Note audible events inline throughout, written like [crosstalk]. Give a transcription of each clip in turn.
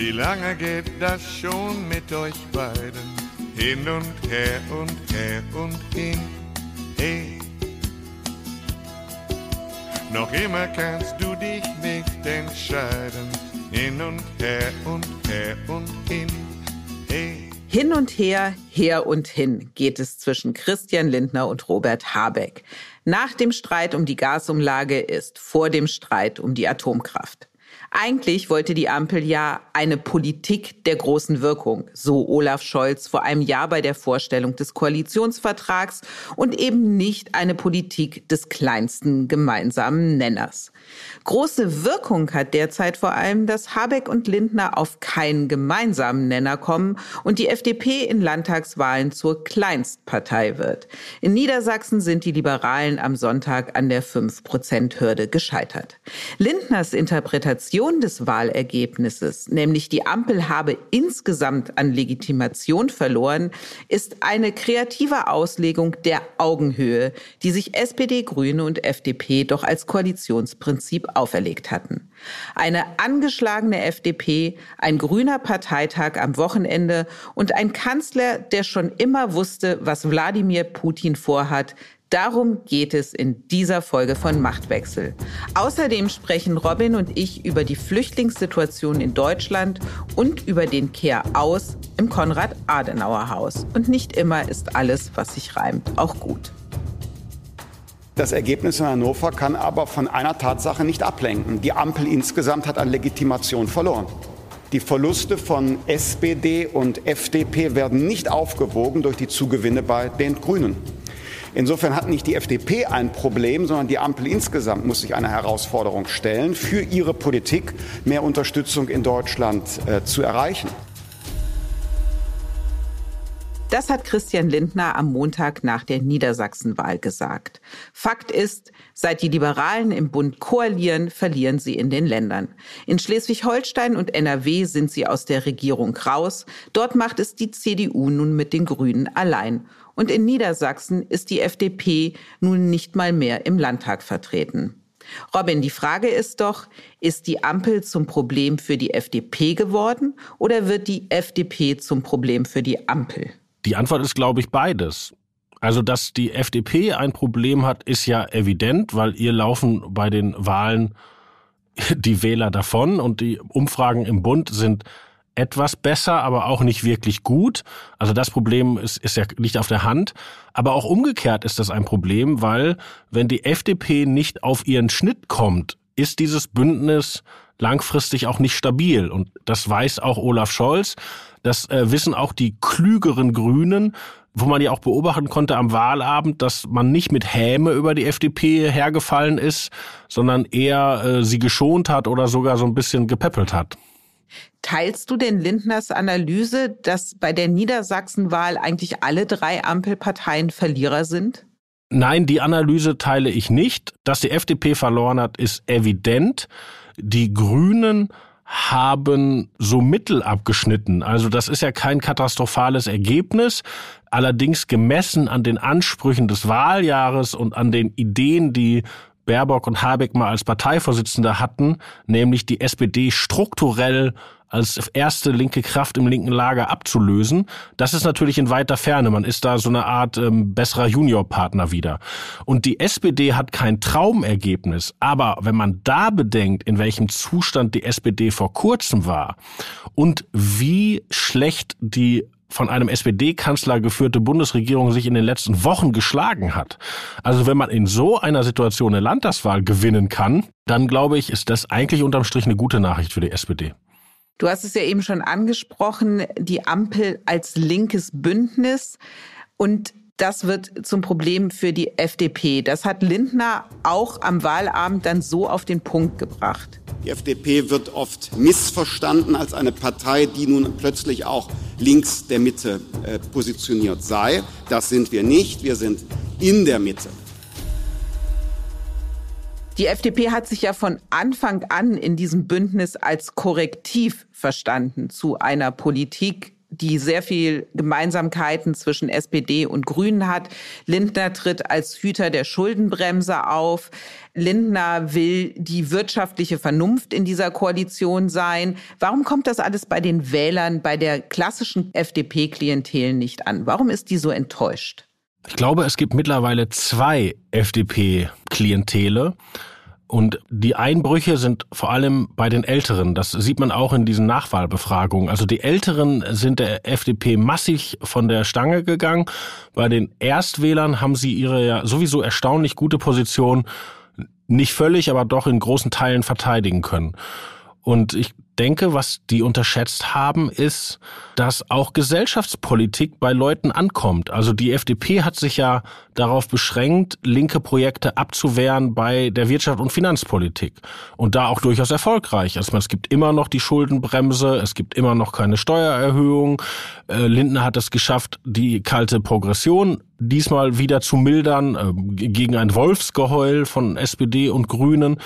wie lange geht das schon mit euch beiden? Hin und her und her und hin. Hey, noch immer kannst du dich nicht entscheiden. Hin und her und her und hin. Hey. Hin und her, her und hin geht es zwischen Christian Lindner und Robert Habeck. Nach dem Streit um die Gasumlage ist vor dem Streit um die Atomkraft. Eigentlich wollte die Ampel ja eine Politik der großen Wirkung, so Olaf Scholz vor einem Jahr bei der Vorstellung des Koalitionsvertrags und eben nicht eine Politik des kleinsten gemeinsamen Nenners. Große Wirkung hat derzeit vor allem, dass Habeck und Lindner auf keinen gemeinsamen Nenner kommen und die FDP in Landtagswahlen zur Kleinstpartei wird. In Niedersachsen sind die Liberalen am Sonntag an der 5-Prozent-Hürde gescheitert. Lindners Interpretation des Wahlergebnisses, nämlich die Ampel habe insgesamt an Legitimation verloren, ist eine kreative Auslegung der Augenhöhe, die sich SPD, Grüne und FDP doch als Koalitionsprinzip auferlegt hatten. Eine angeschlagene FDP, ein grüner Parteitag am Wochenende und ein Kanzler, der schon immer wusste, was Wladimir Putin vorhat, Darum geht es in dieser Folge von Machtwechsel. Außerdem sprechen Robin und ich über die Flüchtlingssituation in Deutschland und über den Kehr aus im Konrad-Adenauer-Haus. Und nicht immer ist alles, was sich reimt, auch gut. Das Ergebnis in Hannover kann aber von einer Tatsache nicht ablenken. Die Ampel insgesamt hat an Legitimation verloren. Die Verluste von SPD und FDP werden nicht aufgewogen durch die Zugewinne bei den Grünen. Insofern hat nicht die FDP ein Problem, sondern die Ampel insgesamt muss sich einer Herausforderung stellen, für ihre Politik mehr Unterstützung in Deutschland äh, zu erreichen. Das hat Christian Lindner am Montag nach der Niedersachsenwahl gesagt. Fakt ist, seit die Liberalen im Bund koalieren, verlieren sie in den Ländern. In Schleswig-Holstein und NRW sind sie aus der Regierung raus. Dort macht es die CDU nun mit den Grünen allein. Und in Niedersachsen ist die FDP nun nicht mal mehr im Landtag vertreten. Robin, die Frage ist doch, ist die Ampel zum Problem für die FDP geworden oder wird die FDP zum Problem für die Ampel? Die Antwort ist, glaube ich, beides. Also, dass die FDP ein Problem hat, ist ja evident, weil ihr laufen bei den Wahlen [laughs] die Wähler davon und die Umfragen im Bund sind etwas besser, aber auch nicht wirklich gut. Also das Problem ist, ist ja nicht auf der Hand. Aber auch umgekehrt ist das ein Problem, weil wenn die FDP nicht auf ihren Schnitt kommt, ist dieses Bündnis langfristig auch nicht stabil. Und das weiß auch Olaf Scholz. Das äh, wissen auch die klügeren Grünen, wo man ja auch beobachten konnte am Wahlabend, dass man nicht mit Häme über die FDP hergefallen ist, sondern eher äh, sie geschont hat oder sogar so ein bisschen gepäppelt hat. Teilst du denn Lindners Analyse, dass bei der Niedersachsenwahl eigentlich alle drei Ampelparteien Verlierer sind? Nein, die Analyse teile ich nicht. Dass die FDP verloren hat, ist evident. Die Grünen haben so mittel abgeschnitten. Also das ist ja kein katastrophales Ergebnis. Allerdings gemessen an den Ansprüchen des Wahljahres und an den Ideen, die Baerbock und Habeck mal als Parteivorsitzende hatten, nämlich die SPD strukturell als erste linke Kraft im linken Lager abzulösen. Das ist natürlich in weiter Ferne. Man ist da so eine Art ähm, besserer Juniorpartner wieder. Und die SPD hat kein Traumergebnis. Aber wenn man da bedenkt, in welchem Zustand die SPD vor kurzem war und wie schlecht die von einem SPD-Kanzler geführte Bundesregierung sich in den letzten Wochen geschlagen hat. Also wenn man in so einer Situation eine Landtagswahl gewinnen kann, dann glaube ich, ist das eigentlich unterm Strich eine gute Nachricht für die SPD. Du hast es ja eben schon angesprochen, die Ampel als linkes Bündnis. Und das wird zum Problem für die FDP. Das hat Lindner auch am Wahlabend dann so auf den Punkt gebracht. Die FDP wird oft missverstanden als eine Partei, die nun plötzlich auch links der Mitte äh, positioniert sei. Das sind wir nicht. Wir sind in der Mitte. Die FDP hat sich ja von Anfang an in diesem Bündnis als Korrektiv verstanden zu einer Politik, die sehr viel Gemeinsamkeiten zwischen SPD und Grünen hat. Lindner tritt als Hüter der Schuldenbremse auf. Lindner will die wirtschaftliche Vernunft in dieser Koalition sein. Warum kommt das alles bei den Wählern, bei der klassischen FDP-Klientel nicht an? Warum ist die so enttäuscht? Ich glaube, es gibt mittlerweile zwei FDP-Klientele. Und die Einbrüche sind vor allem bei den Älteren. Das sieht man auch in diesen Nachwahlbefragungen. Also die Älteren sind der FDP massig von der Stange gegangen. Bei den Erstwählern haben sie ihre ja sowieso erstaunlich gute Position nicht völlig, aber doch in großen Teilen verteidigen können. Und ich denke, was die unterschätzt haben, ist, dass auch Gesellschaftspolitik bei Leuten ankommt. Also die FDP hat sich ja darauf beschränkt, linke Projekte abzuwehren bei der Wirtschaft und Finanzpolitik. Und da auch durchaus erfolgreich. Also es gibt immer noch die Schuldenbremse, es gibt immer noch keine Steuererhöhung. Äh, Lindner hat es geschafft, die kalte Progression diesmal wieder zu mildern äh, gegen ein Wolfsgeheul von SPD und Grünen.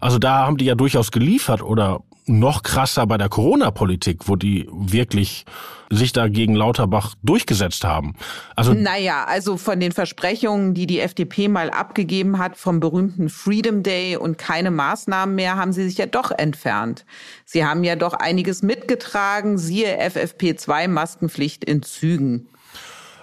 Also da haben die ja durchaus geliefert oder noch krasser bei der Corona-Politik, wo die wirklich sich da gegen Lauterbach durchgesetzt haben. Also naja, also von den Versprechungen, die die FDP mal abgegeben hat vom berühmten Freedom Day und keine Maßnahmen mehr, haben sie sich ja doch entfernt. Sie haben ja doch einiges mitgetragen, siehe FFP2 Maskenpflicht in Zügen.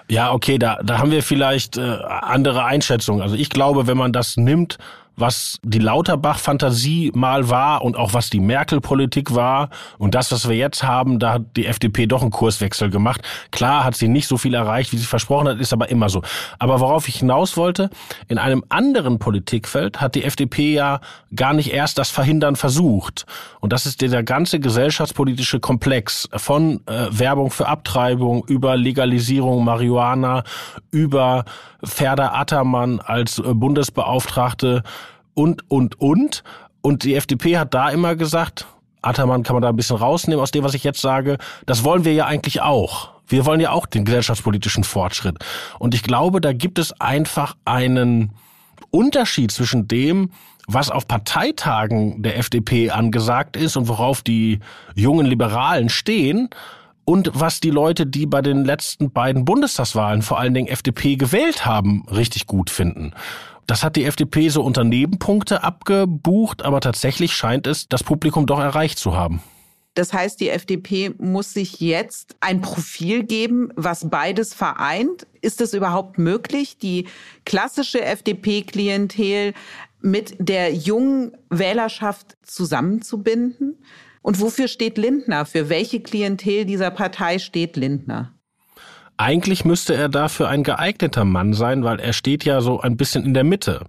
Ja, okay, da, da haben wir vielleicht äh, andere Einschätzungen. Also ich glaube, wenn man das nimmt, was die Lauterbach-Fantasie mal war und auch was die Merkel-Politik war und das, was wir jetzt haben, da hat die FDP doch einen Kurswechsel gemacht. Klar hat sie nicht so viel erreicht, wie sie versprochen hat, ist aber immer so. Aber worauf ich hinaus wollte, in einem anderen Politikfeld hat die FDP ja gar nicht erst das Verhindern versucht. Und das ist der ganze gesellschaftspolitische Komplex von äh, Werbung für Abtreibung über Legalisierung Marihuana, über Ferda Attermann als äh, Bundesbeauftragte und, und, und. Und die FDP hat da immer gesagt, Attermann kann man da ein bisschen rausnehmen aus dem, was ich jetzt sage. Das wollen wir ja eigentlich auch. Wir wollen ja auch den gesellschaftspolitischen Fortschritt. Und ich glaube, da gibt es einfach einen Unterschied zwischen dem, was auf Parteitagen der FDP angesagt ist und worauf die jungen Liberalen stehen und was die Leute, die bei den letzten beiden Bundestagswahlen vor allen Dingen FDP gewählt haben, richtig gut finden. Das hat die FDP so unter Nebenpunkte abgebucht, aber tatsächlich scheint es das Publikum doch erreicht zu haben. Das heißt, die FDP muss sich jetzt ein Profil geben, was beides vereint. Ist es überhaupt möglich, die klassische FDP-Klientel mit der jungen Wählerschaft zusammenzubinden? Und wofür steht Lindner? Für welche Klientel dieser Partei steht Lindner? Eigentlich müsste er dafür ein geeigneter Mann sein, weil er steht ja so ein bisschen in der Mitte.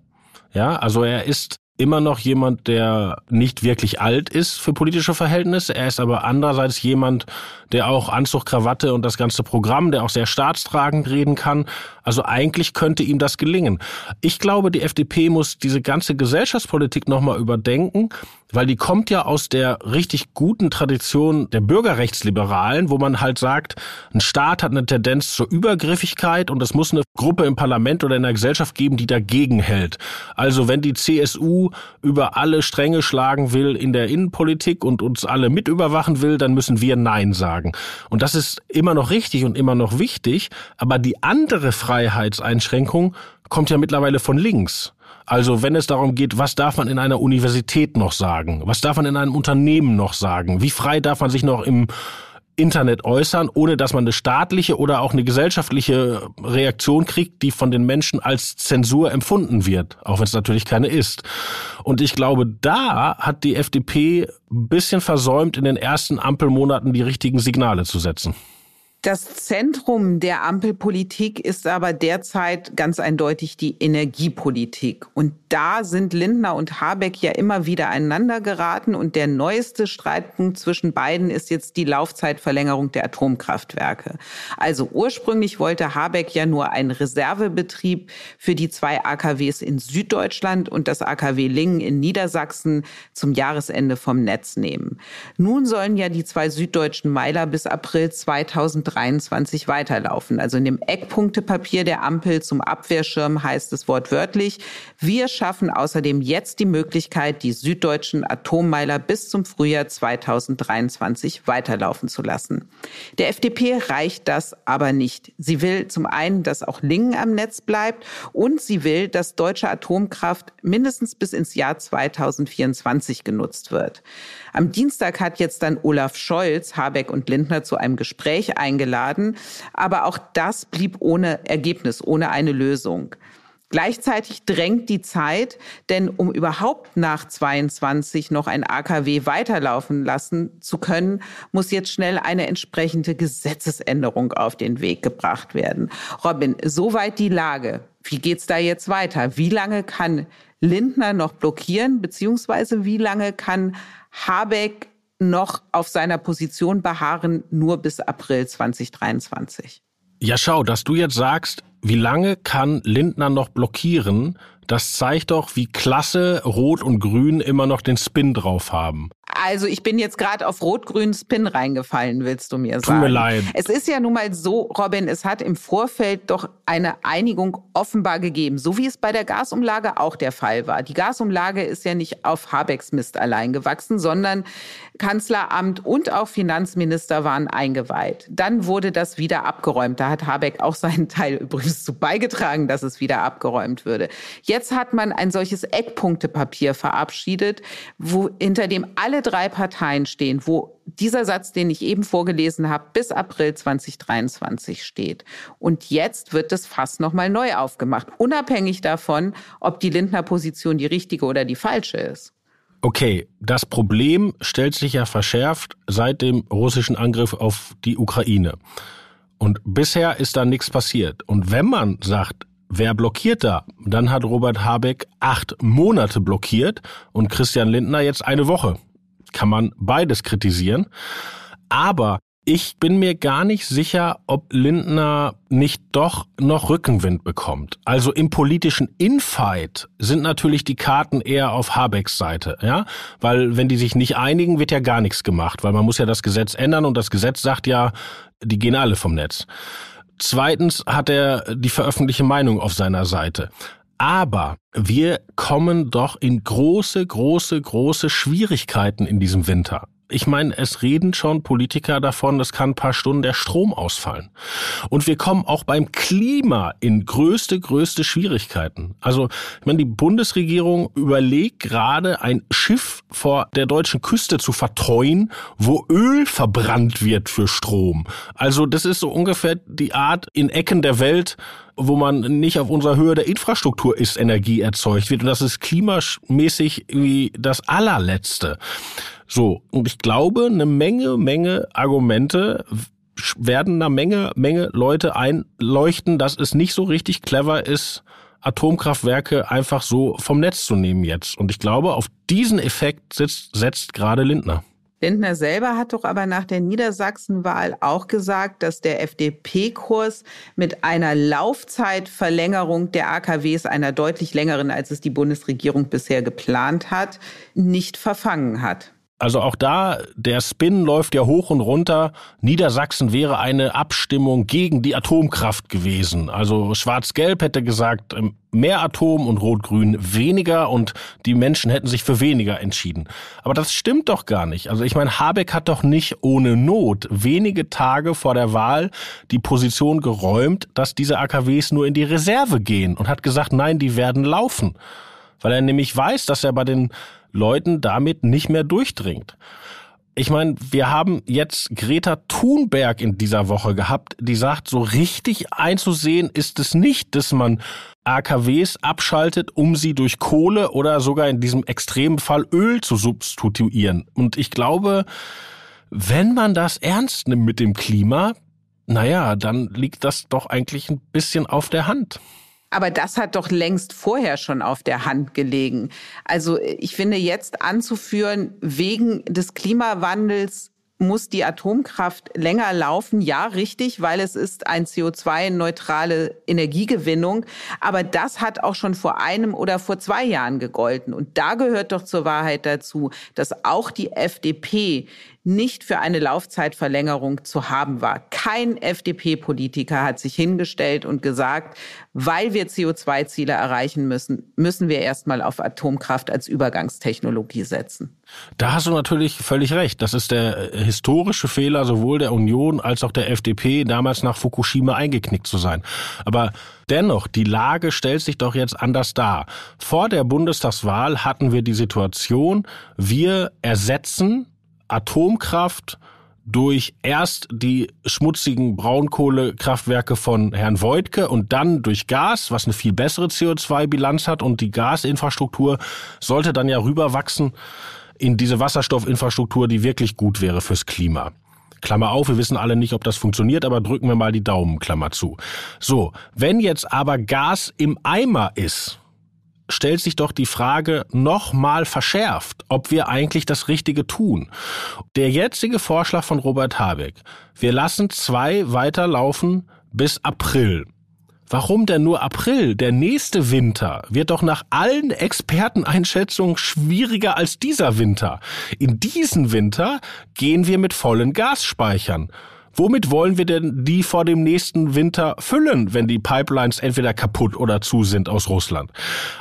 Ja, also er ist immer noch jemand, der nicht wirklich alt ist für politische Verhältnisse. Er ist aber andererseits jemand, der auch Anzug, Krawatte und das ganze Programm, der auch sehr staatstragend reden kann. Also eigentlich könnte ihm das gelingen. Ich glaube, die FDP muss diese ganze Gesellschaftspolitik nochmal überdenken, weil die kommt ja aus der richtig guten Tradition der Bürgerrechtsliberalen, wo man halt sagt, ein Staat hat eine Tendenz zur Übergriffigkeit und es muss eine Gruppe im Parlament oder in der Gesellschaft geben, die dagegen hält. Also wenn die CSU über alle Stränge schlagen will in der Innenpolitik und uns alle mit überwachen will, dann müssen wir Nein sagen. Und das ist immer noch richtig und immer noch wichtig, aber die andere Freiheitseinschränkung kommt ja mittlerweile von links. Also wenn es darum geht, was darf man in einer Universität noch sagen? Was darf man in einem Unternehmen noch sagen? Wie frei darf man sich noch im Internet äußern, ohne dass man eine staatliche oder auch eine gesellschaftliche Reaktion kriegt, die von den Menschen als Zensur empfunden wird, auch wenn es natürlich keine ist. Und ich glaube, da hat die FDP ein bisschen versäumt, in den ersten Ampelmonaten die richtigen Signale zu setzen. Das Zentrum der Ampelpolitik ist aber derzeit ganz eindeutig die Energiepolitik. Und da sind Lindner und Habeck ja immer wieder einander geraten. Und der neueste Streitpunkt zwischen beiden ist jetzt die Laufzeitverlängerung der Atomkraftwerke. Also ursprünglich wollte Habeck ja nur einen Reservebetrieb für die zwei AKWs in Süddeutschland und das AKW Lingen in Niedersachsen zum Jahresende vom Netz nehmen. Nun sollen ja die zwei süddeutschen Meiler bis April 2030 2023 weiterlaufen. Also in dem Eckpunktepapier der Ampel zum Abwehrschirm heißt es wortwörtlich, wir schaffen außerdem jetzt die Möglichkeit, die süddeutschen Atommeiler bis zum Frühjahr 2023 weiterlaufen zu lassen. Der FDP reicht das aber nicht. Sie will zum einen, dass auch Lingen am Netz bleibt und sie will, dass deutsche Atomkraft mindestens bis ins Jahr 2024 genutzt wird. Am Dienstag hat jetzt dann Olaf Scholz, Habeck und Lindner zu einem Gespräch eingeladen. Aber auch das blieb ohne Ergebnis, ohne eine Lösung. Gleichzeitig drängt die Zeit, denn um überhaupt nach 22 noch ein AKW weiterlaufen lassen zu können, muss jetzt schnell eine entsprechende Gesetzesänderung auf den Weg gebracht werden. Robin, soweit die Lage. Wie geht's da jetzt weiter? Wie lange kann Lindner noch blockieren, beziehungsweise wie lange kann Habeck noch auf seiner Position beharren, nur bis April 2023. Ja, schau, dass du jetzt sagst, wie lange kann Lindner noch blockieren, das zeigt doch, wie klasse Rot und Grün immer noch den Spin drauf haben. Also ich bin jetzt gerade auf rot-grünen Spin reingefallen, willst du mir sagen? Tut mir leid. Es ist ja nun mal so, Robin, es hat im Vorfeld doch eine Einigung offenbar gegeben, so wie es bei der Gasumlage auch der Fall war. Die Gasumlage ist ja nicht auf Habecks Mist allein gewachsen, sondern Kanzleramt und auch Finanzminister waren eingeweiht. Dann wurde das wieder abgeräumt. Da hat Habeck auch seinen Teil übrigens zu beigetragen, dass es wieder abgeräumt würde. Jetzt hat man ein solches Eckpunktepapier verabschiedet, wo hinter dem alle drei Parteien stehen, wo dieser Satz, den ich eben vorgelesen habe, bis April 2023 steht. Und jetzt wird das Fass nochmal neu aufgemacht, unabhängig davon, ob die Lindner Position die richtige oder die falsche ist. Okay, das Problem stellt sich ja verschärft seit dem russischen Angriff auf die Ukraine. Und bisher ist da nichts passiert. Und wenn man sagt, wer blockiert da? Dann hat Robert Habeck acht Monate blockiert und Christian Lindner jetzt eine Woche. Kann man beides kritisieren. Aber ich bin mir gar nicht sicher, ob Lindner nicht doch noch Rückenwind bekommt. Also im politischen Infight sind natürlich die Karten eher auf Habecks Seite, ja? Weil wenn die sich nicht einigen, wird ja gar nichts gemacht, weil man muss ja das Gesetz ändern und das Gesetz sagt ja, die gehen alle vom Netz. Zweitens hat er die veröffentlichte Meinung auf seiner Seite. Aber wir kommen doch in große, große, große Schwierigkeiten in diesem Winter ich meine, es reden schon Politiker davon, es kann ein paar Stunden der Strom ausfallen. Und wir kommen auch beim Klima in größte, größte Schwierigkeiten. Also, ich meine, die Bundesregierung überlegt gerade, ein Schiff vor der deutschen Küste zu vertreuen, wo Öl verbrannt wird für Strom. Also, das ist so ungefähr die Art in Ecken der Welt, wo man nicht auf unserer Höhe der Infrastruktur ist, Energie erzeugt wird. Und das ist klimamäßig wie das allerletzte. So, und ich glaube, eine Menge, Menge Argumente werden einer Menge, Menge Leute einleuchten, dass es nicht so richtig clever ist, Atomkraftwerke einfach so vom Netz zu nehmen jetzt. Und ich glaube, auf diesen Effekt setzt, setzt gerade Lindner. Lindner selber hat doch aber nach der Niedersachsenwahl auch gesagt, dass der FDP-Kurs mit einer Laufzeitverlängerung der AKWs, einer deutlich längeren, als es die Bundesregierung bisher geplant hat, nicht verfangen hat. Also auch da, der Spin läuft ja hoch und runter. Niedersachsen wäre eine Abstimmung gegen die Atomkraft gewesen. Also Schwarz-Gelb hätte gesagt, ähm, mehr Atom und Rot-Grün weniger und die Menschen hätten sich für weniger entschieden. Aber das stimmt doch gar nicht. Also ich meine, Habeck hat doch nicht ohne Not wenige Tage vor der Wahl die Position geräumt, dass diese AKWs nur in die Reserve gehen und hat gesagt, nein, die werden laufen. Weil er nämlich weiß, dass er bei den Leuten damit nicht mehr durchdringt. Ich meine, wir haben jetzt Greta Thunberg in dieser Woche gehabt, die sagt, so richtig einzusehen ist es nicht, dass man AKWs abschaltet, um sie durch Kohle oder sogar in diesem extremen Fall Öl zu substituieren. Und ich glaube, wenn man das ernst nimmt mit dem Klima, naja, dann liegt das doch eigentlich ein bisschen auf der Hand. Aber das hat doch längst vorher schon auf der Hand gelegen. Also ich finde jetzt anzuführen, wegen des Klimawandels muss die Atomkraft länger laufen. Ja, richtig, weil es ist ein CO2-neutrale Energiegewinnung. Aber das hat auch schon vor einem oder vor zwei Jahren gegolten. Und da gehört doch zur Wahrheit dazu, dass auch die FDP nicht für eine Laufzeitverlängerung zu haben war. Kein FDP-Politiker hat sich hingestellt und gesagt, weil wir CO2-Ziele erreichen müssen, müssen wir erstmal auf Atomkraft als Übergangstechnologie setzen. Da hast du natürlich völlig recht. Das ist der äh, historische Fehler sowohl der Union als auch der FDP, damals nach Fukushima eingeknickt zu sein. Aber dennoch, die Lage stellt sich doch jetzt anders dar. Vor der Bundestagswahl hatten wir die Situation, wir ersetzen Atomkraft durch erst die schmutzigen Braunkohlekraftwerke von Herrn Voigtke und dann durch Gas, was eine viel bessere CO2-Bilanz hat und die Gasinfrastruktur sollte dann ja rüberwachsen in diese Wasserstoffinfrastruktur, die wirklich gut wäre fürs Klima. Klammer auf, wir wissen alle nicht, ob das funktioniert, aber drücken wir mal die Daumen, Klammer zu. So, wenn jetzt aber Gas im Eimer ist, stellt sich doch die Frage nochmal verschärft, ob wir eigentlich das Richtige tun. Der jetzige Vorschlag von Robert Habeck, wir lassen zwei weiterlaufen bis April. Warum denn nur April? Der nächste Winter wird doch nach allen Experteneinschätzungen schwieriger als dieser Winter. In diesen Winter gehen wir mit vollen Gasspeichern. Womit wollen wir denn die vor dem nächsten Winter füllen, wenn die Pipelines entweder kaputt oder zu sind aus Russland?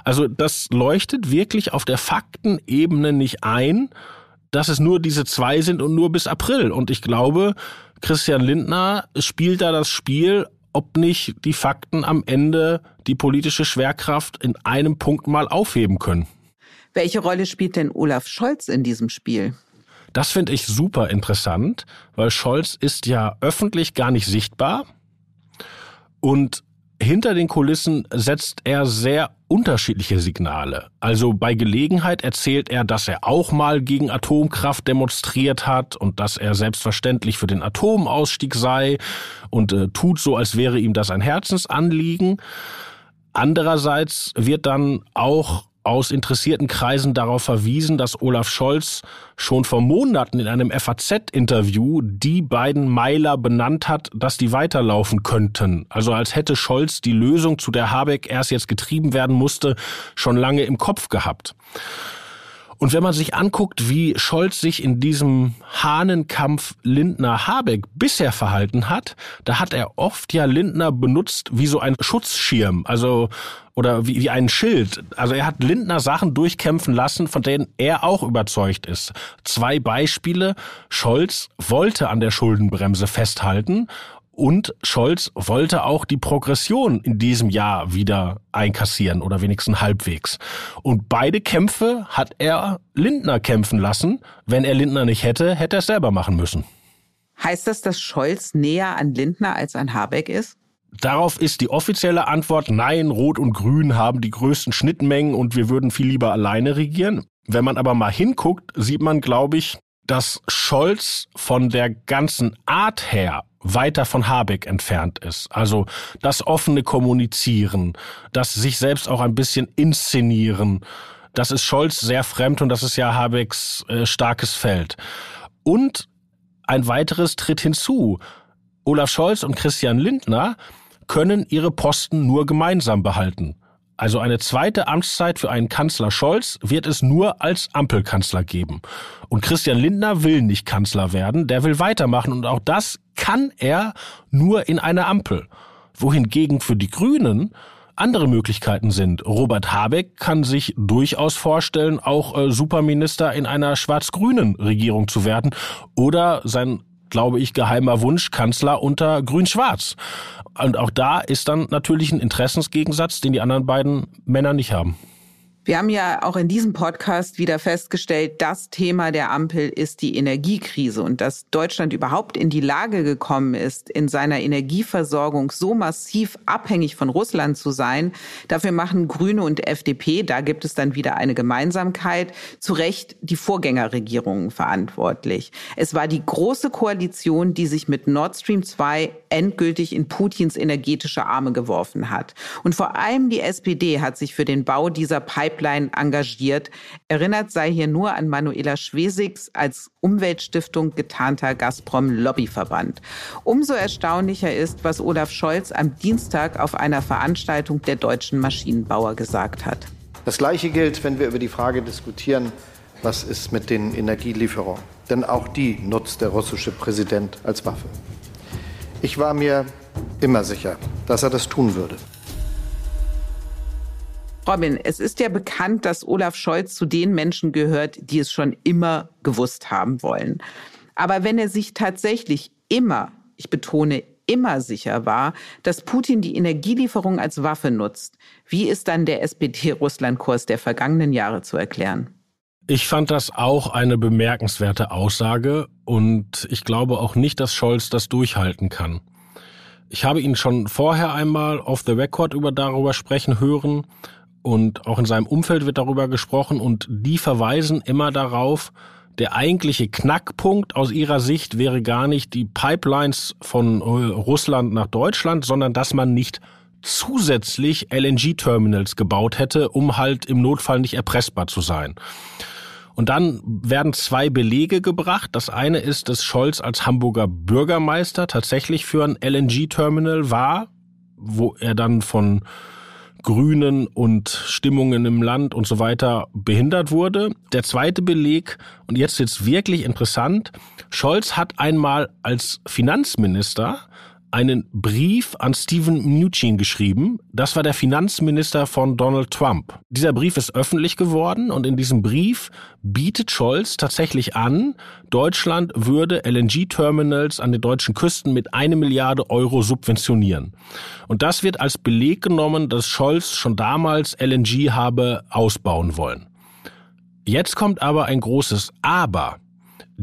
Also das leuchtet wirklich auf der Faktenebene nicht ein, dass es nur diese zwei sind und nur bis April. Und ich glaube, Christian Lindner spielt da das Spiel, ob nicht die Fakten am Ende die politische Schwerkraft in einem Punkt mal aufheben können. Welche Rolle spielt denn Olaf Scholz in diesem Spiel? Das finde ich super interessant, weil Scholz ist ja öffentlich gar nicht sichtbar und hinter den Kulissen setzt er sehr unterschiedliche Signale. Also bei Gelegenheit erzählt er, dass er auch mal gegen Atomkraft demonstriert hat und dass er selbstverständlich für den Atomausstieg sei und äh, tut so, als wäre ihm das ein Herzensanliegen. Andererseits wird dann auch aus interessierten Kreisen darauf verwiesen, dass Olaf Scholz schon vor Monaten in einem FAZ-Interview die beiden Meiler benannt hat, dass die weiterlaufen könnten. Also als hätte Scholz die Lösung, zu der Habeck erst jetzt getrieben werden musste, schon lange im Kopf gehabt. Und wenn man sich anguckt, wie Scholz sich in diesem Hahnenkampf Lindner-Habeck bisher verhalten hat, da hat er oft ja Lindner benutzt wie so ein Schutzschirm, also oder wie, wie ein Schild. Also er hat Lindner Sachen durchkämpfen lassen, von denen er auch überzeugt ist. Zwei Beispiele. Scholz wollte an der Schuldenbremse festhalten und Scholz wollte auch die Progression in diesem Jahr wieder einkassieren oder wenigstens halbwegs. Und beide Kämpfe hat er Lindner kämpfen lassen. Wenn er Lindner nicht hätte, hätte er es selber machen müssen. Heißt das, dass Scholz näher an Lindner als an Habeck ist? Darauf ist die offizielle Antwort, nein, Rot und Grün haben die größten Schnittmengen und wir würden viel lieber alleine regieren. Wenn man aber mal hinguckt, sieht man, glaube ich, dass Scholz von der ganzen Art her weiter von Habeck entfernt ist. Also das offene Kommunizieren, das sich selbst auch ein bisschen inszenieren, das ist Scholz sehr fremd und das ist ja Habecks äh, starkes Feld. Und ein weiteres tritt hinzu. Olaf Scholz und Christian Lindner können ihre Posten nur gemeinsam behalten. Also eine zweite Amtszeit für einen Kanzler Scholz wird es nur als Ampelkanzler geben. Und Christian Lindner will nicht Kanzler werden, der will weitermachen und auch das kann er nur in einer Ampel. Wohingegen für die Grünen andere Möglichkeiten sind. Robert Habeck kann sich durchaus vorstellen, auch äh, Superminister in einer schwarz-grünen Regierung zu werden oder sein glaube ich, geheimer Wunsch Kanzler unter Grün-Schwarz. Und auch da ist dann natürlich ein Interessensgegensatz, den die anderen beiden Männer nicht haben. Wir haben ja auch in diesem Podcast wieder festgestellt, das Thema der Ampel ist die Energiekrise und dass Deutschland überhaupt in die Lage gekommen ist, in seiner Energieversorgung so massiv abhängig von Russland zu sein. Dafür machen Grüne und FDP, da gibt es dann wieder eine Gemeinsamkeit, zu Recht die Vorgängerregierungen verantwortlich. Es war die große Koalition, die sich mit Nord Stream 2 endgültig in Putins energetische Arme geworfen hat. Und vor allem die SPD hat sich für den Bau dieser Pipeline Pipeline engagiert. Erinnert sei hier nur an Manuela Schwesigs als Umweltstiftung getarnter Gazprom-Lobbyverband. Umso erstaunlicher ist, was Olaf Scholz am Dienstag auf einer Veranstaltung der deutschen Maschinenbauer gesagt hat. Das Gleiche gilt, wenn wir über die Frage diskutieren, was ist mit den Energielieferungen. Denn auch die nutzt der russische Präsident als Waffe. Ich war mir immer sicher, dass er das tun würde. Robin, es ist ja bekannt, dass Olaf Scholz zu den Menschen gehört, die es schon immer gewusst haben wollen. Aber wenn er sich tatsächlich immer, ich betone immer sicher war, dass Putin die Energielieferung als Waffe nutzt, wie ist dann der SPD-Russland-Kurs der vergangenen Jahre zu erklären? Ich fand das auch eine bemerkenswerte Aussage und ich glaube auch nicht, dass Scholz das durchhalten kann. Ich habe ihn schon vorher einmal off the record über darüber sprechen hören und auch in seinem Umfeld wird darüber gesprochen und die verweisen immer darauf, der eigentliche Knackpunkt aus ihrer Sicht wäre gar nicht die Pipelines von äh, Russland nach Deutschland, sondern dass man nicht zusätzlich LNG-Terminals gebaut hätte, um halt im Notfall nicht erpressbar zu sein. Und dann werden zwei Belege gebracht. Das eine ist, dass Scholz als Hamburger Bürgermeister tatsächlich für ein LNG-Terminal war, wo er dann von Grünen und Stimmungen im Land und so weiter behindert wurde. Der zweite Beleg, und jetzt jetzt wirklich interessant, Scholz hat einmal als Finanzminister einen Brief an Steven Mnuchin geschrieben. Das war der Finanzminister von Donald Trump. Dieser Brief ist öffentlich geworden und in diesem Brief bietet Scholz tatsächlich an, Deutschland würde LNG-Terminals an den deutschen Küsten mit eine Milliarde Euro subventionieren. Und das wird als Beleg genommen, dass Scholz schon damals LNG habe ausbauen wollen. Jetzt kommt aber ein großes Aber.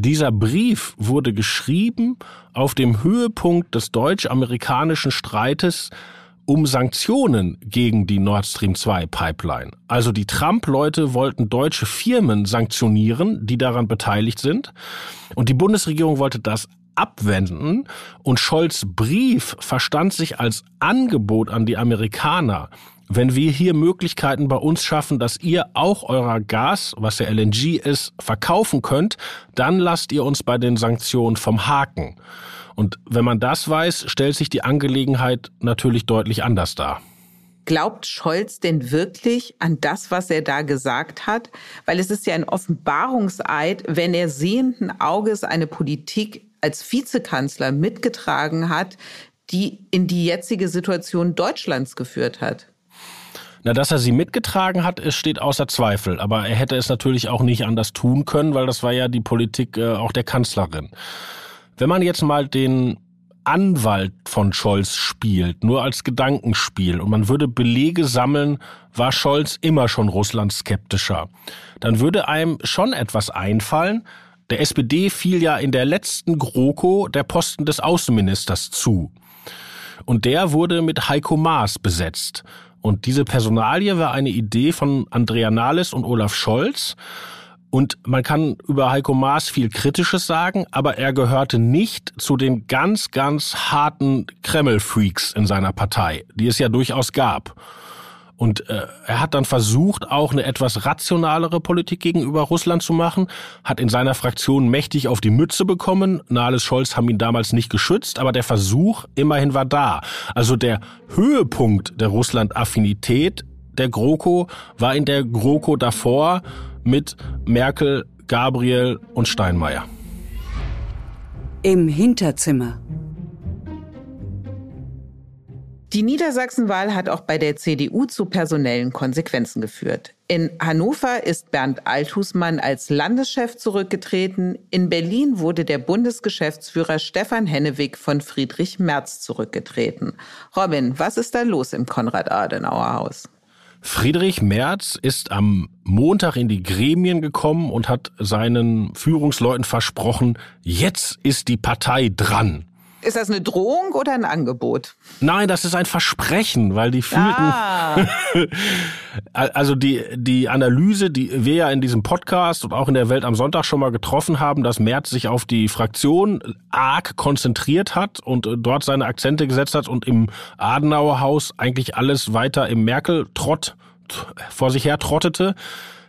Dieser Brief wurde geschrieben auf dem Höhepunkt des deutsch-amerikanischen Streites um Sanktionen gegen die Nord Stream 2 Pipeline. Also die Trump-Leute wollten deutsche Firmen sanktionieren, die daran beteiligt sind. Und die Bundesregierung wollte das abwenden. Und Scholz Brief verstand sich als Angebot an die Amerikaner, wenn wir hier Möglichkeiten bei uns schaffen, dass ihr auch euer Gas, was ja LNG ist, verkaufen könnt, dann lasst ihr uns bei den Sanktionen vom Haken. Und wenn man das weiß, stellt sich die Angelegenheit natürlich deutlich anders dar. Glaubt Scholz denn wirklich an das, was er da gesagt hat? Weil es ist ja ein Offenbarungseid, wenn er sehenden Auges eine Politik als Vizekanzler mitgetragen hat, die in die jetzige Situation Deutschlands geführt hat. Na, dass er sie mitgetragen hat, es steht außer Zweifel. Aber er hätte es natürlich auch nicht anders tun können, weil das war ja die Politik äh, auch der Kanzlerin. Wenn man jetzt mal den Anwalt von Scholz spielt, nur als Gedankenspiel, und man würde Belege sammeln, war Scholz immer schon Russland skeptischer, dann würde einem schon etwas einfallen. Der SPD fiel ja in der letzten GroKo der Posten des Außenministers zu. Und der wurde mit Heiko Maas besetzt. Und diese Personalie war eine Idee von Andrea Nahles und Olaf Scholz. Und man kann über Heiko Maas viel Kritisches sagen, aber er gehörte nicht zu den ganz, ganz harten Kreml-Freaks in seiner Partei, die es ja durchaus gab. Und äh, er hat dann versucht, auch eine etwas rationalere Politik gegenüber Russland zu machen, hat in seiner Fraktion mächtig auf die Mütze bekommen. Nahles Scholz haben ihn damals nicht geschützt, aber der Versuch immerhin war da. Also der Höhepunkt der Russland-Affinität der GroKo war in der GroKo davor mit Merkel, Gabriel und Steinmeier. Im Hinterzimmer. Die Niedersachsenwahl hat auch bei der CDU zu personellen Konsequenzen geführt. In Hannover ist Bernd Althusmann als Landeschef zurückgetreten. In Berlin wurde der Bundesgeschäftsführer Stefan Hennewig von Friedrich Merz zurückgetreten. Robin, was ist da los im Konrad-Adenauer-Haus? Friedrich Merz ist am Montag in die Gremien gekommen und hat seinen Führungsleuten versprochen, jetzt ist die Partei dran. Ist das eine Drohung oder ein Angebot? Nein, das ist ein Versprechen, weil die fühlten, ah. [laughs] also die, die Analyse, die wir ja in diesem Podcast und auch in der Welt am Sonntag schon mal getroffen haben, dass Merz sich auf die Fraktion arg konzentriert hat und dort seine Akzente gesetzt hat und im Adenauer Haus eigentlich alles weiter im Merkel-Trott vor sich her trottete.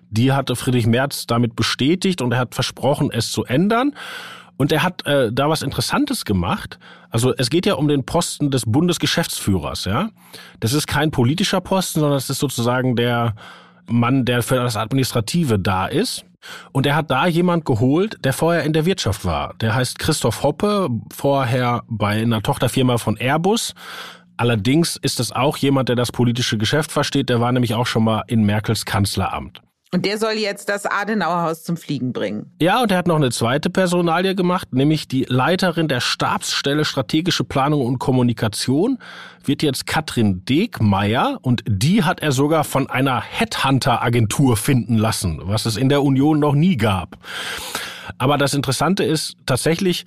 Die hatte Friedrich Merz damit bestätigt und er hat versprochen, es zu ändern. Und er hat äh, da was Interessantes gemacht. Also es geht ja um den Posten des Bundesgeschäftsführers, ja. Das ist kein politischer Posten, sondern es ist sozusagen der Mann, der für das Administrative da ist. Und er hat da jemand geholt, der vorher in der Wirtschaft war. Der heißt Christoph Hoppe, vorher bei einer Tochterfirma von Airbus. Allerdings ist es auch jemand, der das politische Geschäft versteht. Der war nämlich auch schon mal in Merkels Kanzleramt. Und der soll jetzt das Adenauerhaus zum Fliegen bringen. Ja, und er hat noch eine zweite Personalie gemacht, nämlich die Leiterin der Stabsstelle Strategische Planung und Kommunikation wird jetzt Katrin Degmeier und die hat er sogar von einer Headhunter-Agentur finden lassen, was es in der Union noch nie gab. Aber das Interessante ist tatsächlich,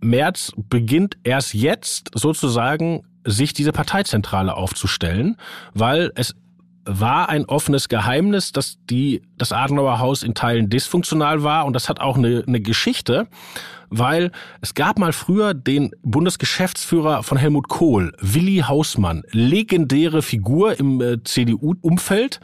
März beginnt erst jetzt sozusagen sich diese Parteizentrale aufzustellen, weil es war ein offenes Geheimnis, dass die, das Adenauer Haus in Teilen dysfunktional war. Und das hat auch eine, eine Geschichte weil es gab mal früher den Bundesgeschäftsführer von Helmut Kohl, Willi Hausmann, legendäre Figur im äh, CDU-Umfeld,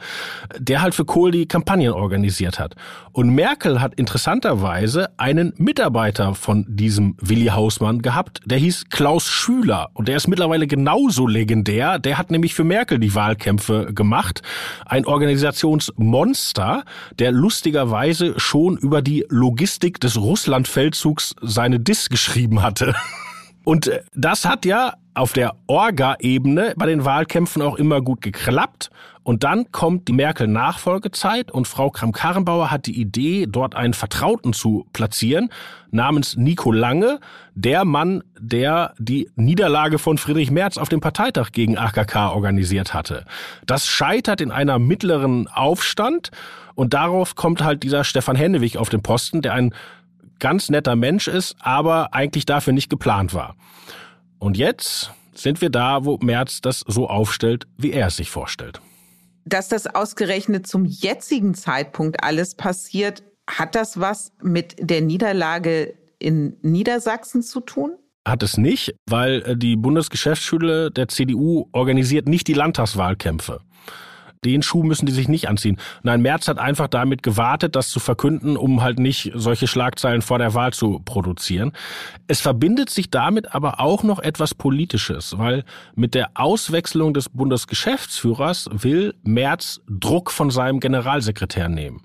der halt für Kohl die Kampagnen organisiert hat. Und Merkel hat interessanterweise einen Mitarbeiter von diesem Willi Hausmann gehabt, der hieß Klaus Schüler und der ist mittlerweile genauso legendär. Der hat nämlich für Merkel die Wahlkämpfe gemacht. Ein Organisationsmonster, der lustigerweise schon über die Logistik des Russlandfeldzugs seine Diss geschrieben hatte. [laughs] Und äh, das hat ja auf der Orga-Ebene bei den Wahlkämpfen auch immer gut geklappt. Und dann kommt die Merkel-Nachfolgezeit und Frau Kramp-Karrenbauer hat die Idee, dort einen Vertrauten zu platzieren, namens Nico Lange, der Mann, der die Niederlage von Friedrich Merz auf dem Parteitag gegen AKK organisiert hatte. Das scheitert in einer mittleren Aufstand und darauf kommt halt dieser Stefan Hennewig auf den Posten, der ein ganz netter Mensch ist, aber eigentlich dafür nicht geplant war. Und jetzt sind wir da, wo Merz das so aufstellt, wie er es sich vorstellt. Dass das ausgerechnet zum jetzigen Zeitpunkt alles passiert, hat das was mit der Niederlage in Niedersachsen zu tun? Hat es nicht, weil äh, die Bundesgeschäftsschule der CDU organisiert nicht die Landtagswahlkämpfe. Den Schuh müssen die sich nicht anziehen. Nein, Merz hat einfach damit gewartet, das zu verkünden, um halt nicht solche Schlagzeilen vor der Wahl zu produzieren. Es verbindet sich damit aber auch noch etwas Politisches, weil mit der Auswechslung des Bundesgeschäftsführers will Merz Druck von seinem Generalsekretär nehmen.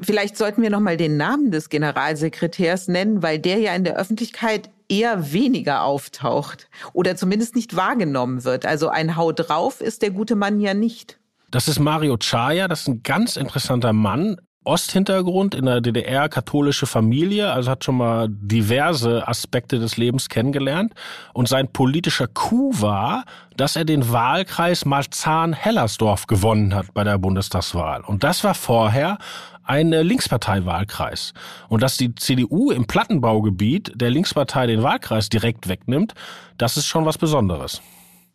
Vielleicht sollten wir noch mal den Namen des Generalsekretärs nennen, weil der ja in der Öffentlichkeit eher weniger auftaucht oder zumindest nicht wahrgenommen wird. Also ein Hau drauf ist der gute Mann ja nicht. Das ist Mario Chaya, das ist ein ganz interessanter Mann. Osthintergrund in der DDR, katholische Familie, also hat schon mal diverse Aspekte des Lebens kennengelernt. Und sein politischer Coup war, dass er den Wahlkreis Marzahn-Hellersdorf gewonnen hat bei der Bundestagswahl. Und das war vorher ein Linkspartei-Wahlkreis. Und dass die CDU im Plattenbaugebiet der Linkspartei den Wahlkreis direkt wegnimmt, das ist schon was Besonderes.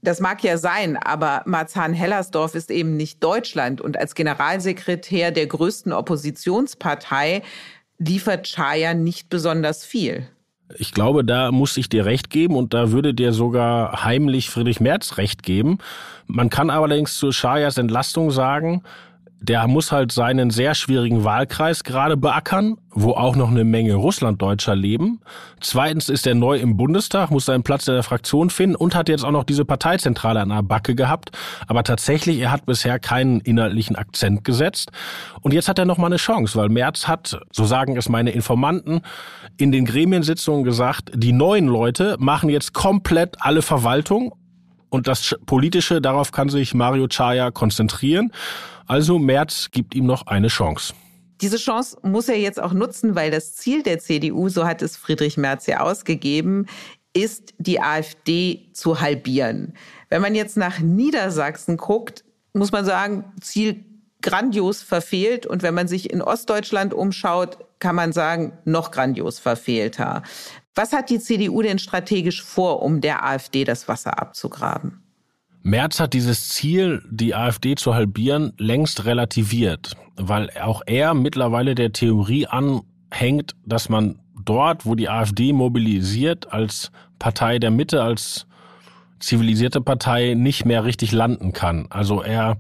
Das mag ja sein, aber Marzahn-Hellersdorf ist eben nicht Deutschland. Und als Generalsekretär der größten Oppositionspartei liefert Chaya nicht besonders viel. Ich glaube, da muss ich dir recht geben und da würde dir sogar heimlich Friedrich Merz recht geben. Man kann allerdings zu Chayas Entlastung sagen, der muss halt seinen sehr schwierigen Wahlkreis gerade beackern, wo auch noch eine Menge Russlanddeutscher leben. Zweitens ist er neu im Bundestag, muss seinen Platz in der Fraktion finden und hat jetzt auch noch diese Parteizentrale an der Backe gehabt. Aber tatsächlich, er hat bisher keinen inhaltlichen Akzent gesetzt. Und jetzt hat er noch mal eine Chance, weil Merz hat, so sagen es meine Informanten, in den Gremiensitzungen gesagt, die neuen Leute machen jetzt komplett alle Verwaltung und das Politische, darauf kann sich Mario Chaya konzentrieren. Also Merz gibt ihm noch eine Chance. Diese Chance muss er jetzt auch nutzen, weil das Ziel der CDU, so hat es Friedrich Merz ja ausgegeben, ist, die AfD zu halbieren. Wenn man jetzt nach Niedersachsen guckt, muss man sagen, Ziel grandios verfehlt. Und wenn man sich in Ostdeutschland umschaut, kann man sagen, noch grandios verfehlter. Was hat die CDU denn strategisch vor, um der AfD das Wasser abzugraben? Merz hat dieses Ziel, die AfD zu halbieren, längst relativiert, weil auch er mittlerweile der Theorie anhängt, dass man dort, wo die AfD mobilisiert, als Partei der Mitte, als zivilisierte Partei nicht mehr richtig landen kann. Also er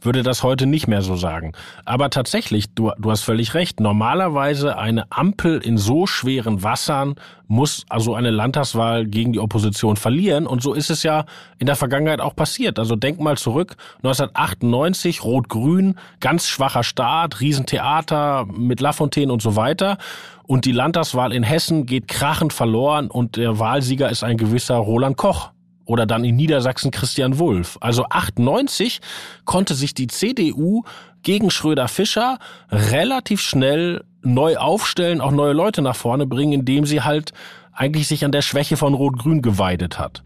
würde das heute nicht mehr so sagen. Aber tatsächlich, du, du hast völlig recht, normalerweise eine Ampel in so schweren Wassern muss also eine Landtagswahl gegen die Opposition verlieren. Und so ist es ja in der Vergangenheit auch passiert. Also denk mal zurück, 1998, Rot-Grün, ganz schwacher Staat, Riesentheater mit Lafontaine und so weiter. Und die Landtagswahl in Hessen geht krachend verloren und der Wahlsieger ist ein gewisser Roland Koch oder dann in Niedersachsen Christian Wulff. Also 98 konnte sich die CDU gegen Schröder-Fischer relativ schnell neu aufstellen, auch neue Leute nach vorne bringen, indem sie halt eigentlich sich an der Schwäche von Rot-Grün geweidet hat.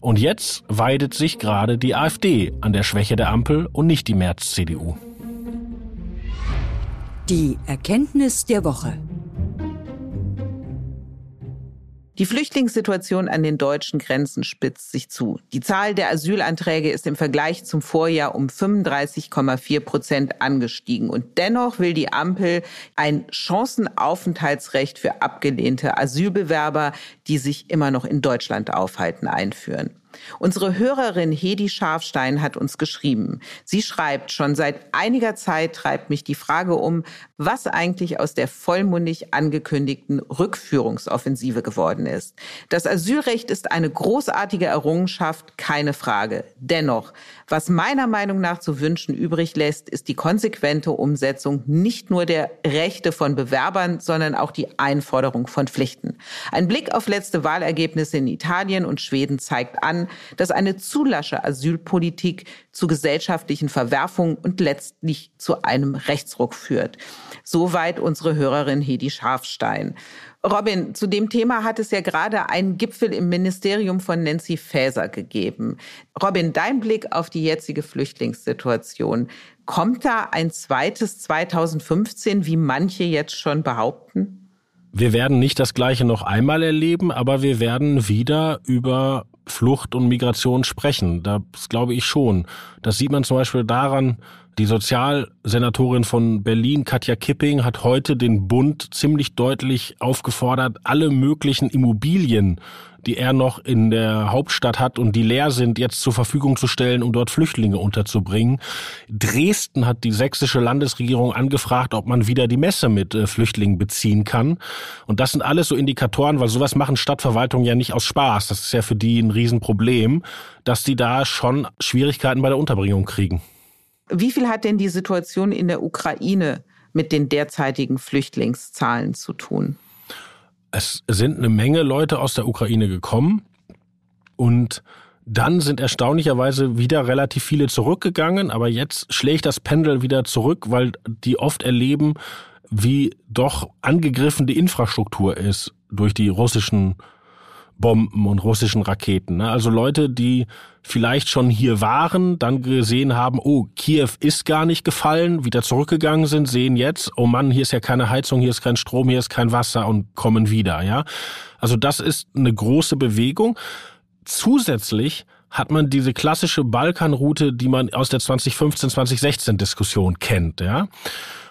Und jetzt weidet sich gerade die AfD an der Schwäche der Ampel und nicht die März-CDU. Die Erkenntnis der Woche. Die Flüchtlingssituation an den deutschen Grenzen spitzt sich zu. Die Zahl der Asylanträge ist im Vergleich zum Vorjahr um 35,4 Prozent angestiegen. Und dennoch will die Ampel ein Chancenaufenthaltsrecht für abgelehnte Asylbewerber, die sich immer noch in Deutschland aufhalten, einführen. Unsere Hörerin Hedi Scharfstein hat uns geschrieben. Sie schreibt, schon seit einiger Zeit treibt mich die Frage um, was eigentlich aus der vollmundig angekündigten Rückführungsoffensive geworden ist. Das Asylrecht ist eine großartige Errungenschaft, keine Frage. Dennoch, was meiner Meinung nach zu wünschen übrig lässt, ist die konsequente Umsetzung nicht nur der Rechte von Bewerbern, sondern auch die Einforderung von Pflichten. Ein Blick auf letzte Wahlergebnisse in Italien und Schweden zeigt an, dass eine zu lasche Asylpolitik zu gesellschaftlichen Verwerfungen und letztlich zu einem Rechtsruck führt. Soweit unsere Hörerin Hedi Scharfstein. Robin, zu dem Thema hat es ja gerade einen Gipfel im Ministerium von Nancy Faeser gegeben. Robin, dein Blick auf die jetzige Flüchtlingssituation. Kommt da ein zweites 2015, wie manche jetzt schon behaupten? Wir werden nicht das Gleiche noch einmal erleben, aber wir werden wieder über Flucht und Migration sprechen. Das glaube ich schon. Das sieht man zum Beispiel daran, die Sozialsenatorin von Berlin, Katja Kipping, hat heute den Bund ziemlich deutlich aufgefordert, alle möglichen Immobilien, die er noch in der Hauptstadt hat und die leer sind, jetzt zur Verfügung zu stellen, um dort Flüchtlinge unterzubringen. Dresden hat die sächsische Landesregierung angefragt, ob man wieder die Messe mit äh, Flüchtlingen beziehen kann. Und das sind alles so Indikatoren, weil sowas machen Stadtverwaltungen ja nicht aus Spaß. Das ist ja für die ein Riesenproblem, dass die da schon Schwierigkeiten bei der Unterbringung kriegen. Wie viel hat denn die Situation in der Ukraine mit den derzeitigen Flüchtlingszahlen zu tun? Es sind eine Menge Leute aus der Ukraine gekommen und dann sind erstaunlicherweise wieder relativ viele zurückgegangen, aber jetzt schlägt das Pendel wieder zurück, weil die oft erleben, wie doch angegriffen die Infrastruktur ist durch die russischen Bomben und russischen Raketen. Ne? Also Leute, die vielleicht schon hier waren, dann gesehen haben, oh, Kiew ist gar nicht gefallen, wieder zurückgegangen sind, sehen jetzt, oh Mann, hier ist ja keine Heizung, hier ist kein Strom, hier ist kein Wasser und kommen wieder, ja. Also das ist eine große Bewegung. Zusätzlich hat man diese klassische Balkanroute, die man aus der 2015, 2016 Diskussion kennt, ja.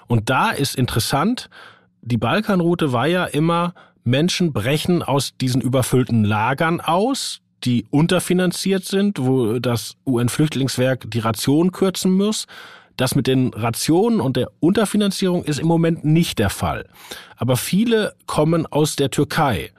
Und da ist interessant, die Balkanroute war ja immer Menschen brechen aus diesen überfüllten Lagern aus, die unterfinanziert sind, wo das UN-Flüchtlingswerk die Ration kürzen muss. Das mit den Rationen und der Unterfinanzierung ist im Moment nicht der Fall. Aber viele kommen aus der Türkei.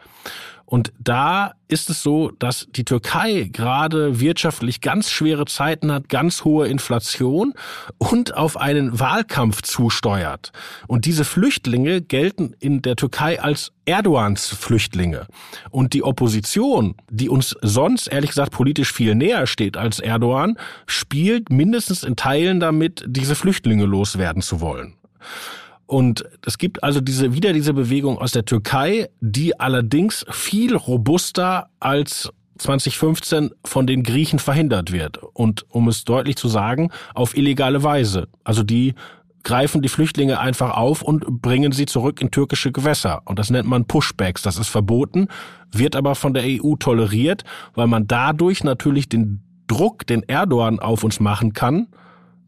Und da ist es so, dass die Türkei gerade wirtschaftlich ganz schwere Zeiten hat, ganz hohe Inflation und auf einen Wahlkampf zusteuert. Und diese Flüchtlinge gelten in der Türkei als Erdogans Flüchtlinge. Und die Opposition, die uns sonst ehrlich gesagt politisch viel näher steht als Erdogan, spielt mindestens in Teilen damit, diese Flüchtlinge loswerden zu wollen. Und es gibt also diese, wieder diese Bewegung aus der Türkei, die allerdings viel robuster als 2015 von den Griechen verhindert wird. Und um es deutlich zu sagen, auf illegale Weise. Also die greifen die Flüchtlinge einfach auf und bringen sie zurück in türkische Gewässer. Und das nennt man Pushbacks. Das ist verboten, wird aber von der EU toleriert, weil man dadurch natürlich den Druck, den Erdogan auf uns machen kann,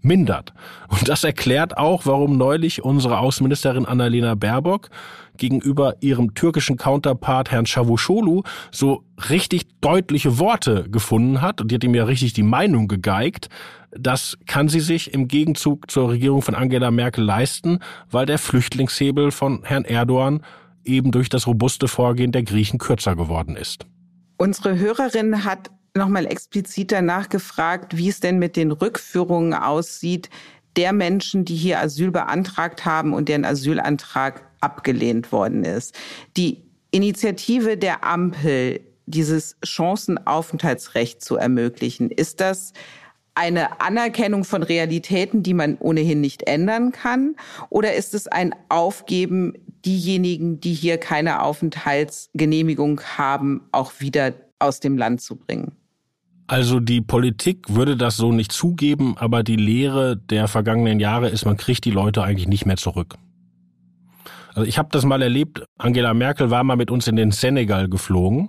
mindert. Und das erklärt auch, warum neulich unsere Außenministerin Annalena Baerbock gegenüber ihrem türkischen Counterpart Herrn Çavuşoğlu so richtig deutliche Worte gefunden hat und die hat ihm ja richtig die Meinung gegeigt. Das kann sie sich im Gegenzug zur Regierung von Angela Merkel leisten, weil der Flüchtlingshebel von Herrn Erdogan eben durch das robuste Vorgehen der Griechen kürzer geworden ist. Unsere Hörerin hat nochmal explizit danach gefragt, wie es denn mit den Rückführungen aussieht der Menschen, die hier Asyl beantragt haben und deren Asylantrag abgelehnt worden ist. Die Initiative der Ampel, dieses Chancenaufenthaltsrecht zu ermöglichen, ist das eine Anerkennung von Realitäten, die man ohnehin nicht ändern kann? Oder ist es ein Aufgeben, diejenigen, die hier keine Aufenthaltsgenehmigung haben, auch wieder aus dem Land zu bringen? Also die Politik würde das so nicht zugeben, aber die Lehre der vergangenen Jahre ist, man kriegt die Leute eigentlich nicht mehr zurück. Also ich habe das mal erlebt, Angela Merkel war mal mit uns in den Senegal geflogen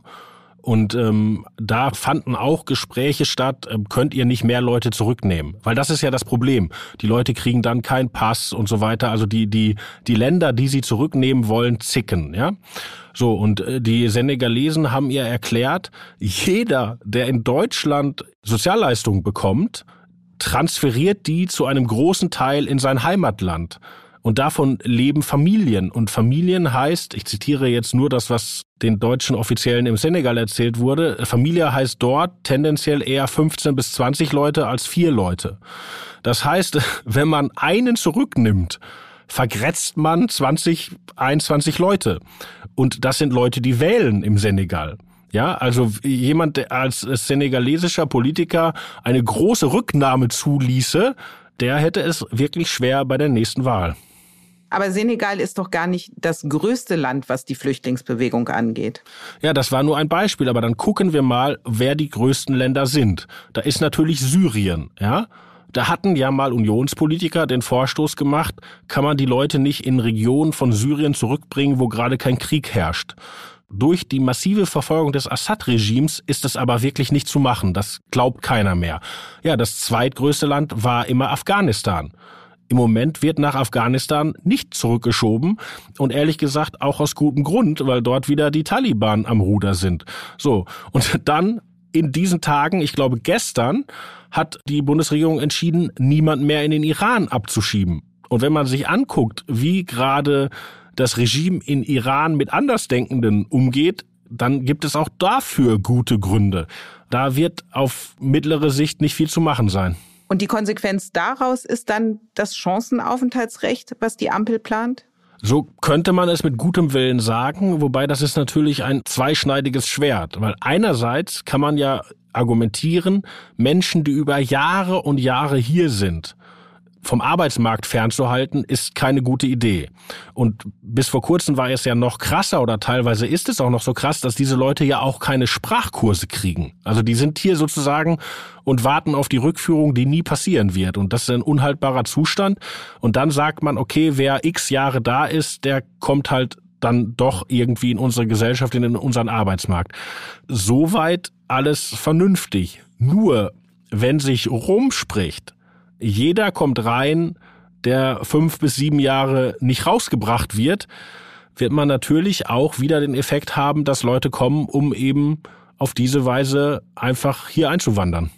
und ähm, da fanden auch Gespräche statt, äh, könnt ihr nicht mehr Leute zurücknehmen? Weil das ist ja das Problem. Die Leute kriegen dann keinen Pass und so weiter. Also die, die, die Länder, die sie zurücknehmen wollen, zicken, ja. So, und äh, die Senegalesen haben ihr erklärt, jeder, der in Deutschland Sozialleistungen bekommt, transferiert die zu einem großen Teil in sein Heimatland. Und davon leben Familien. Und Familien heißt, ich zitiere jetzt nur das, was den deutschen Offiziellen im Senegal erzählt wurde, Familie heißt dort tendenziell eher 15 bis 20 Leute als vier Leute. Das heißt, [laughs] wenn man einen zurücknimmt, vergrätzt man 20, 21 Leute. Und das sind Leute, die wählen im Senegal. Ja, also jemand, der als senegalesischer Politiker eine große Rücknahme zuließe, der hätte es wirklich schwer bei der nächsten Wahl. Aber Senegal ist doch gar nicht das größte Land, was die Flüchtlingsbewegung angeht. Ja, das war nur ein Beispiel, aber dann gucken wir mal, wer die größten Länder sind. Da ist natürlich Syrien, ja? Da hatten ja mal Unionspolitiker den Vorstoß gemacht, kann man die Leute nicht in Regionen von Syrien zurückbringen, wo gerade kein Krieg herrscht. Durch die massive Verfolgung des Assad-Regimes ist es aber wirklich nicht zu machen. Das glaubt keiner mehr. Ja, das zweitgrößte Land war immer Afghanistan. Im Moment wird nach Afghanistan nicht zurückgeschoben und ehrlich gesagt auch aus gutem Grund, weil dort wieder die Taliban am Ruder sind. So. Und [laughs] dann in diesen Tagen, ich glaube gestern, hat die Bundesregierung entschieden, niemand mehr in den Iran abzuschieben. Und wenn man sich anguckt, wie gerade das Regime in Iran mit Andersdenkenden umgeht, dann gibt es auch dafür gute Gründe. Da wird auf mittlere Sicht nicht viel zu machen sein. Und die Konsequenz daraus ist dann das Chancenaufenthaltsrecht, was die Ampel plant? So könnte man es mit gutem Willen sagen, wobei das ist natürlich ein zweischneidiges Schwert, weil einerseits kann man ja argumentieren, Menschen, die über Jahre und Jahre hier sind, vom Arbeitsmarkt fernzuhalten, ist keine gute Idee. Und bis vor kurzem war es ja noch krasser oder teilweise ist es auch noch so krass, dass diese Leute ja auch keine Sprachkurse kriegen. Also die sind hier sozusagen und warten auf die Rückführung, die nie passieren wird. Und das ist ein unhaltbarer Zustand. Und dann sagt man, okay, wer x Jahre da ist, der kommt halt dann doch irgendwie in unsere Gesellschaft, in unseren Arbeitsmarkt. Soweit alles vernünftig. Nur wenn sich rumspricht, jeder kommt rein, der fünf bis sieben Jahre nicht rausgebracht wird, wird man natürlich auch wieder den Effekt haben, dass Leute kommen, um eben auf diese Weise einfach hier einzuwandern.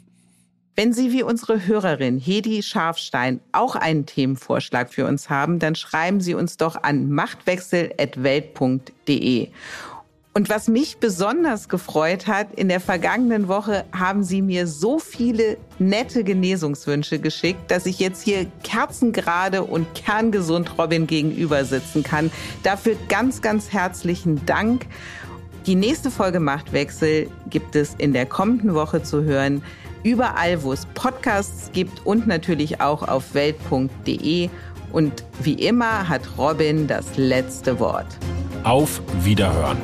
Wenn Sie wie unsere Hörerin Hedi Scharfstein auch einen Themenvorschlag für uns haben, dann schreiben Sie uns doch an machtwechsel.welt.de. Und was mich besonders gefreut hat, in der vergangenen Woche haben Sie mir so viele nette Genesungswünsche geschickt, dass ich jetzt hier kerzengerade und kerngesund Robin gegenüber sitzen kann. Dafür ganz, ganz herzlichen Dank. Die nächste Folge Machtwechsel gibt es in der kommenden Woche zu hören. Überall, wo es Podcasts gibt und natürlich auch auf welt.de. Und wie immer hat Robin das letzte Wort. Auf Wiederhören.